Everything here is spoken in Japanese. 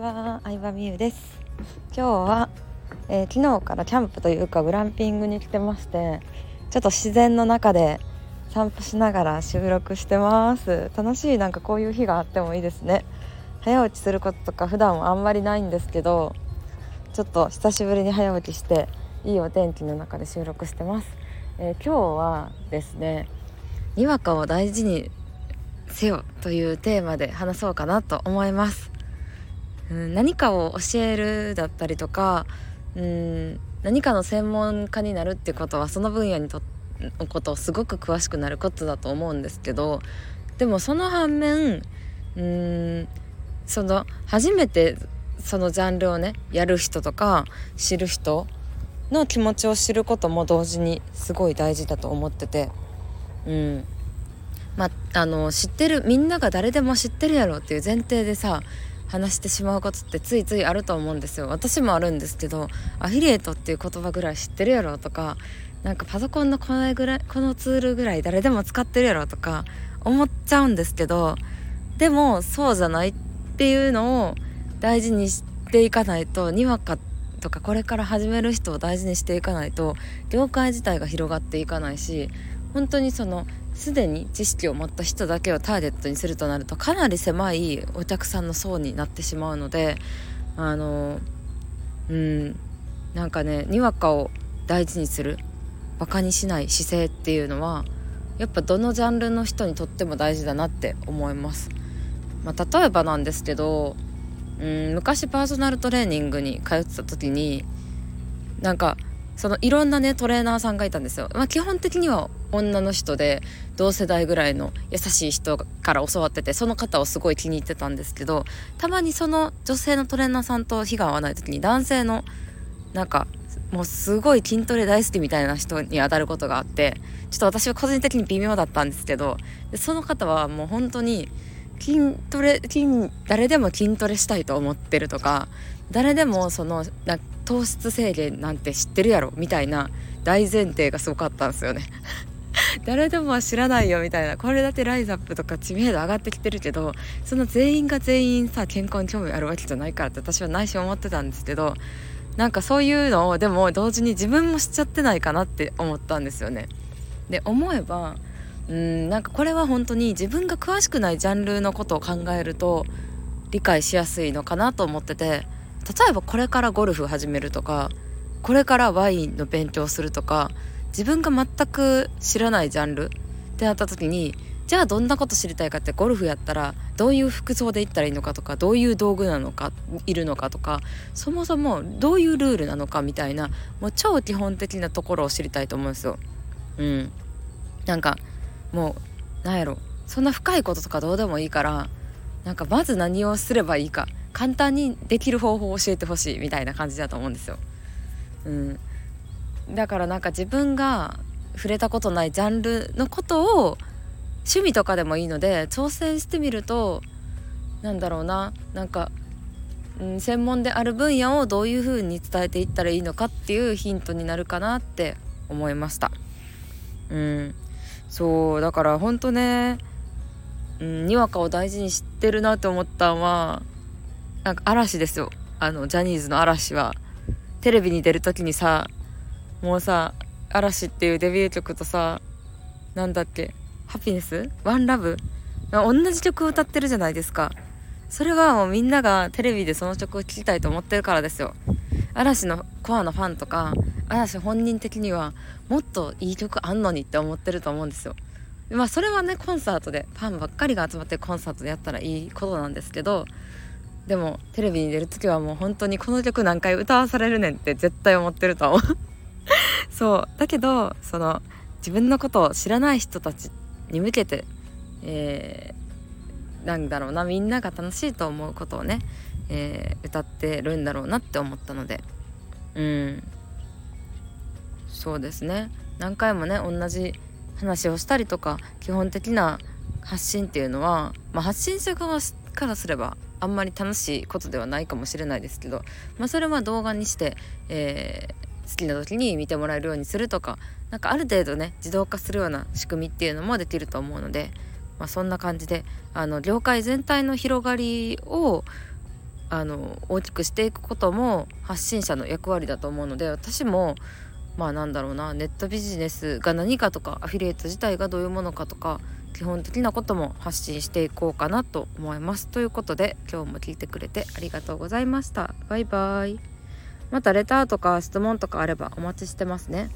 は、相葉美優です。今日は、えー、昨日からキャンプというかグランピングに来てましてちょっと自然の中で散歩しながら収録してます。楽しいなんかこういう日があってもいいですね。早起きすることとか普段はあんまりないんですけどちょっと久しぶりに早起きしていいお天気の中で収録してます、えー、今日はですねにわかを大事にせよというテーマで話そうかなと思います。うん、何かを教えるだったりとか、うん、何かの専門家になるってことはその分野にとのことをすごく詳しくなることだと思うんですけどでもその反面うんその初めてそのジャンルをねやる人とか知る人の気持ちを知ることも同時にすごい大事だと思っててうんまあの知ってるみんなが誰でも知ってるやろっていう前提でさ話してしまうことってついついあると思うんですよ。私もあるんですけどアフィリエイトっていう言葉ぐらい知ってるやろとかなんかパソコンのこのぐらいこのツールぐらい誰でも使ってるやろとか思っちゃうんですけどでもそうじゃないっていうのを大事にしていかないとにわかとかこれから始める人を大事にしていかないと業界自体が広がっていかないし本当にそのすでに知識を持った人だけをターゲットにするとなるとかなり狭いお客さんの層になってしまうのであのうんなんかねにわかを大事にするバカにしない姿勢っていうのはやっぱどのジャンルの人にとっても大事だなって思います。まあ、例えばなんですけどうん昔パーソナルトレーニングに通ってた時になんかそのいろんなねトレーナーさんがいたんですよ、まあ、基本的には女の人で同世代ぐらいの優しい人から教わっててその方をすごい気に入ってたんですけどたまにその女性のトレーナーさんと日が合わない時に男性のなんかもうすごい筋トレ大好きみたいな人に当たることがあってちょっと私は個人的に微妙だったんですけどその方はもう本当に筋トレ筋誰でも筋トレしたいと思ってるとか誰でもそのな糖質制限なんて知ってるやろみたいな大前提がすごかったんですよね。誰でもは知らないよみたいなこれだけライズアップとか知名度上がってきてるけどその全員が全員さ健康に興味あるわけじゃないからって私は内心思ってたんですけどなんかそういうのをでも同時に自分も知っちゃってないかなって思ったんですよね。で思えばうんなんかこれは本当に自分が詳しくないジャンルのことを考えると理解しやすいのかなと思ってて例えばこれからゴルフ始めるとかこれからワインの勉強するとか自分が全く知らないジャンルってなった時にじゃあどんなこと知りたいかってゴルフやったらどういう服装で行ったらいいのかとかどういう道具なのかいるのかとかそもそもどういうルールなのかみたいなもう超基本的なところを知りたいと思うんですよ。うん、なんかもうなんやろそんな深いこととかどうでもいいからなんかまず何をすればいいか簡単にできる方法を教えてほしいみたいな感じだと思うんですよ。うん、だからなんか自分が触れたことないジャンルのことを趣味とかでもいいので挑戦してみるとなんだろうななんか、うん、専門である分野をどういう風に伝えていったらいいのかっていうヒントになるかなって思いました。うん、そうだからほんとね、うん、にわかを大事にしてるなって思ったのはなんか嵐ですよ。あのジャニーズの嵐は。テレビに出る時にさもうさ嵐っていうデビュー曲とさなんだっけハピネスワンラブ同じ曲歌ってるじゃないですか。それはもうみんながテレビでその曲を聴きたいと思ってるからですよ。嵐のコアなファンとか嵐本人的にはもっといい曲あんのにって思ってると思うんですよ。まあそれはねコンサートでファンばっかりが集まってコンサートでやったらいいことなんですけどでもテレビに出る時はもう本当にこの曲何回歌わされるねんって絶対思ってると思う。そう。だけどその自分のことを知らない人たちに向けて、えー、なんだろうなみんなが楽しいと思うことをね、えー、歌ってるんだろうなって思ったので。うん。そうですね。何回もね同じ話をしたりとか基本的な発信っていうのは、まあ、発信者側からすればあんまり楽しいことではないかもしれないですけど、まあ、それは動画にして、えー、好きな時に見てもらえるようにするとかなんかある程度ね自動化するような仕組みっていうのもできると思うので、まあ、そんな感じであの業界全体の広がりをあの大きくしていくことも発信者の役割だと思うので私もまあなんだろうなネットビジネスが何かとかアフィリエイト自体がどういうものかとか基本的なことも発信していこうかなと思います。ということで今日も聞いてくれてありがとうございました。バイバイ。またレターとか質問とかあればお待ちしてますね。